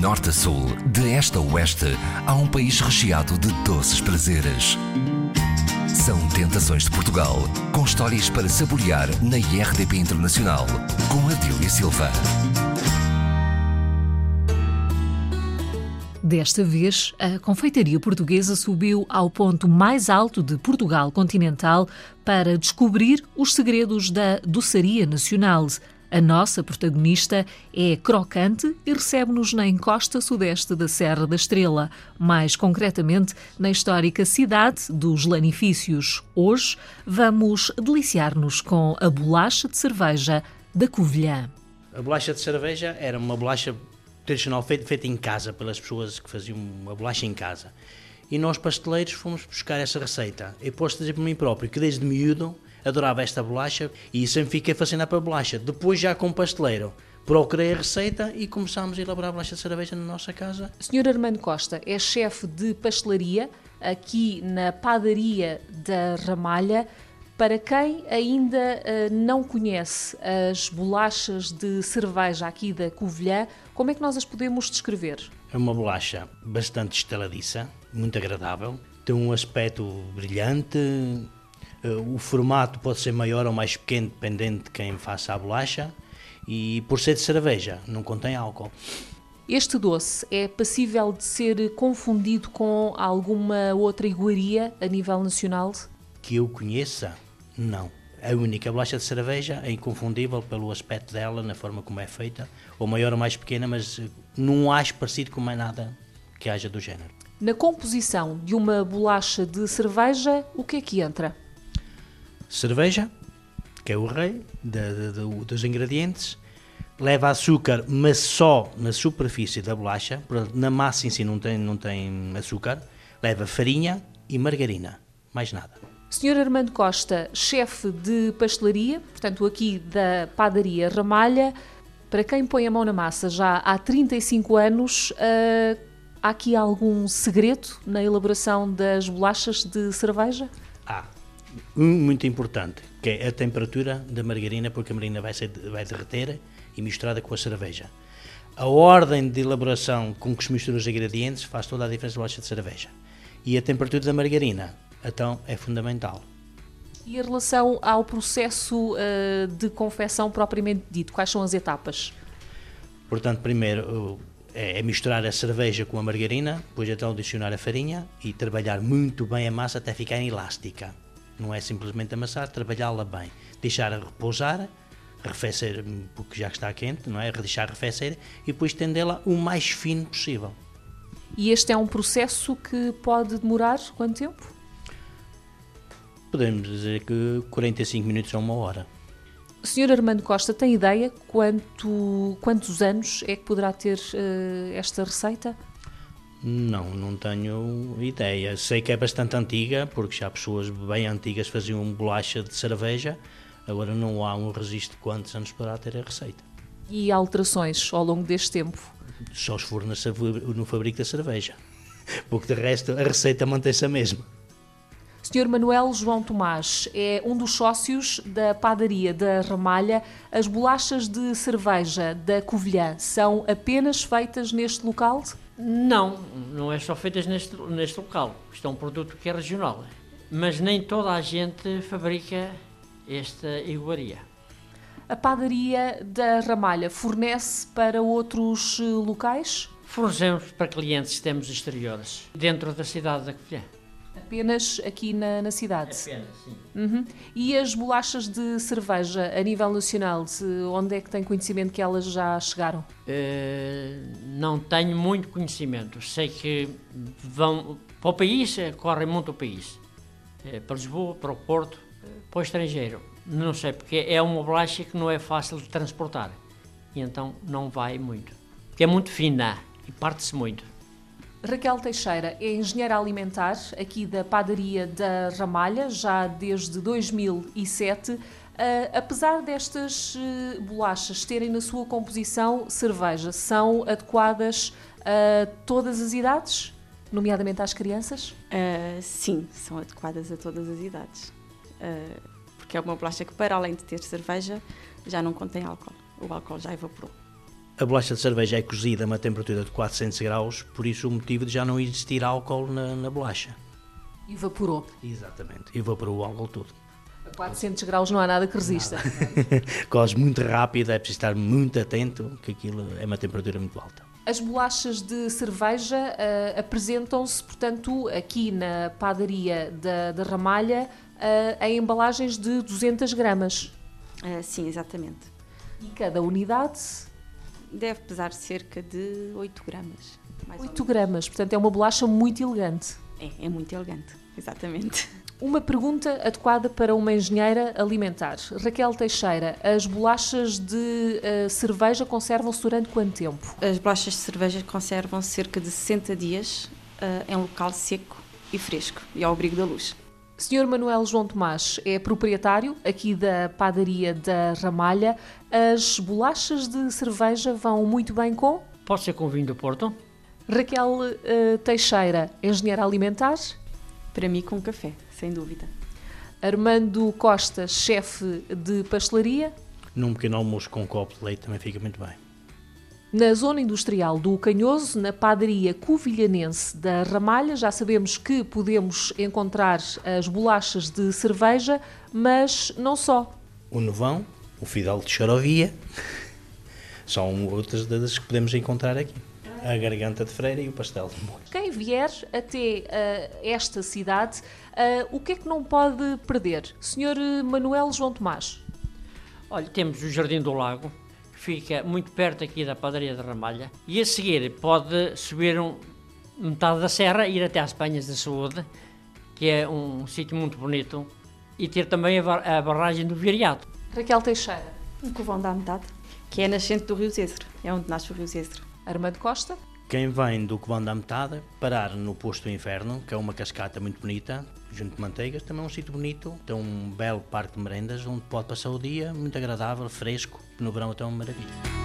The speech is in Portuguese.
norte a sul, de este a oeste, há um país recheado de doces prazeres. São Tentações de Portugal, com histórias para saborear na IRDP Internacional, com Adília Silva. Desta vez, a confeitaria portuguesa subiu ao ponto mais alto de Portugal continental para descobrir os segredos da doçaria nacional. A nossa protagonista é crocante e recebe-nos na encosta sudeste da Serra da Estrela, mais concretamente na histórica cidade dos Lanifícios. Hoje vamos deliciar-nos com a bolacha de cerveja da Covilhã. A bolacha de cerveja era uma bolacha tradicional feita, feita em casa pelas pessoas que faziam uma bolacha em casa. E nós, pasteleiros, fomos buscar essa receita. Eu posso dizer por mim próprio que desde miúdo adorava esta bolacha e sempre fiquei fascinado pela bolacha. Depois, já como pasteleiro, procurei a receita e começámos a elaborar a bolacha de cerveja na nossa casa. Sr. Armando Costa é chefe de pastelaria aqui na padaria da Ramalha. Para quem ainda uh, não conhece as bolachas de cerveja aqui da Covilhã, como é que nós as podemos descrever? É uma bolacha bastante estaladiça, muito agradável, tem um aspecto brilhante, eh, o formato pode ser maior ou mais pequeno, dependendo de quem faça a bolacha. E por ser de cerveja, não contém álcool. Este doce é passível de ser confundido com alguma outra iguaria a nível nacional? Que eu conheça, não. A única bolacha de cerveja é inconfundível pelo aspecto dela, na forma como é feita, ou maior ou mais pequena, mas eh, não acho parecido com mais nada que haja do género. Na composição de uma bolacha de cerveja, o que é que entra? Cerveja, que é o rei de, de, de, dos ingredientes, leva açúcar, mas só na superfície da bolacha, na massa em si não tem, não tem açúcar, leva farinha e margarina, mais nada. Senhor Armando Costa, chefe de pastelaria, portanto aqui da padaria Ramalha, para quem põe a mão na massa já há 35 anos, uh, há aqui algum segredo na elaboração das bolachas de cerveja? Há. Ah um muito importante, que é a temperatura da margarina, porque a margarina vai, ser, vai derreter e misturada com a cerveja. A ordem de elaboração com que se misturam os ingredientes faz toda a diferença na bolacha de cerveja. E a temperatura da margarina, então, é fundamental. E em relação ao processo uh, de confecção propriamente dito, quais são as etapas? Portanto, primeiro é, é misturar a cerveja com a margarina, depois então adicionar a farinha e trabalhar muito bem a massa até ficar elástica. Não é simplesmente amassar, trabalhá-la bem, deixar repousar, arrefecer, porque já está quente, não é? Deixar arrefecer e depois tendê-la o mais fino possível. E este é um processo que pode demorar quanto tempo? Podemos dizer que 45 minutos a uma hora. O Sr. Armando Costa tem ideia quanto, quantos anos é que poderá ter uh, esta receita? Não, não tenho ideia. Sei que é bastante antiga, porque já pessoas bem antigas faziam bolacha de cerveja. Agora não há um registro de quantos anos poderá ter a receita. E alterações ao longo deste tempo? Só se for no fabrico da cerveja. Porque de resto a receita mantém-se a mesma. Sr. Manuel João Tomás é um dos sócios da padaria da Ramalha. As bolachas de cerveja da Covilhã são apenas feitas neste local? Não, não é só feitas neste, neste local. Isto é um produto que é regional. Mas nem toda a gente fabrica esta iguaria. A padaria da Ramalha fornece para outros eh, locais? Fornecemos para clientes que temos exteriores, dentro da cidade da Covilhã. Apenas aqui na, na cidade? Apenas, sim. Uhum. E as bolachas de cerveja a nível nacional, onde é que tem conhecimento que elas já chegaram? Uh, não tenho muito conhecimento. Sei que vão para o país, eh, correm muito o país. Uh, para Lisboa, para o Porto, para o estrangeiro. Não sei, porque é uma bolacha que não é fácil de transportar. E então não vai muito. Porque é muito fina e parte-se muito. Raquel Teixeira é engenheira alimentar aqui da padaria da Ramalha, já desde 2007. Uh, apesar destas uh, bolachas terem na sua composição cerveja, são adequadas a todas as idades, nomeadamente às crianças? Uh, sim, são adequadas a todas as idades. porque é uma bolacha que, para além de ter cerveja, já não contém álcool. O álcool já evaporou. A bolacha de cerveja é cozida a uma temperatura de 400 graus, por isso o motivo de já não existir álcool na, na bolacha. Evaporou. Exatamente, evaporou o álcool todo. A 400 graus não há nada que resista. Coze muito rápido, é preciso estar muito atento, que aquilo é uma temperatura muito alta. As bolachas de cerveja uh, apresentam-se, portanto, aqui na padaria da, da Ramalha, uh, em embalagens de 200 gramas. Uh, sim, exatamente. E cada unidade? Deve pesar cerca de 8 gramas. 8 gramas, portanto é uma bolacha muito elegante. É, é muito elegante, exatamente. Uma pergunta adequada para uma engenheira alimentar. Raquel Teixeira, as bolachas de uh, cerveja conservam-se durante quanto tempo? As bolachas de cerveja conservam cerca de 60 dias uh, em local seco e fresco e ao abrigo da luz. Sr. Manuel João Tomás é proprietário aqui da padaria da Ramalha. As bolachas de cerveja vão muito bem com? Pode ser com vinho do Porto. Raquel uh, Teixeira, engenheira alimentar? Para mim, com café, sem dúvida. Armando Costa, chefe de pastelaria? Num pequeno almoço com um copo de leite também fica muito bem. Na zona industrial do Canhoso, na padaria covilhanense da Ramalha, já sabemos que podemos encontrar as bolachas de cerveja, mas não só. O Novão, o Fidel de Charovia, são outras das que podemos encontrar aqui. A garganta de freira e o pastel de molho. Quem vier até uh, esta cidade, uh, o que é que não pode perder? Senhor Manuel João Tomás. Olha, temos o Jardim do Lago, fica muito perto aqui da padaria de Ramalha, e a seguir pode subir um, metade da serra e ir até às Penhas da Saúde, que é um sítio muito bonito, e ter também a, bar a barragem do Viriato. Raquel Teixeira. Um covão da metade, que é nascente do Rio Zézero, é onde nasce o Rio Zézero. Armando Costa. Quem vem do Covão da Metade, parar no Posto do Inferno, que é uma cascata muito bonita, junto de manteigas, também é um sítio bonito, tem um belo parque de merendas, onde pode passar o dia, muito agradável, fresco, no verão até uma maravilha.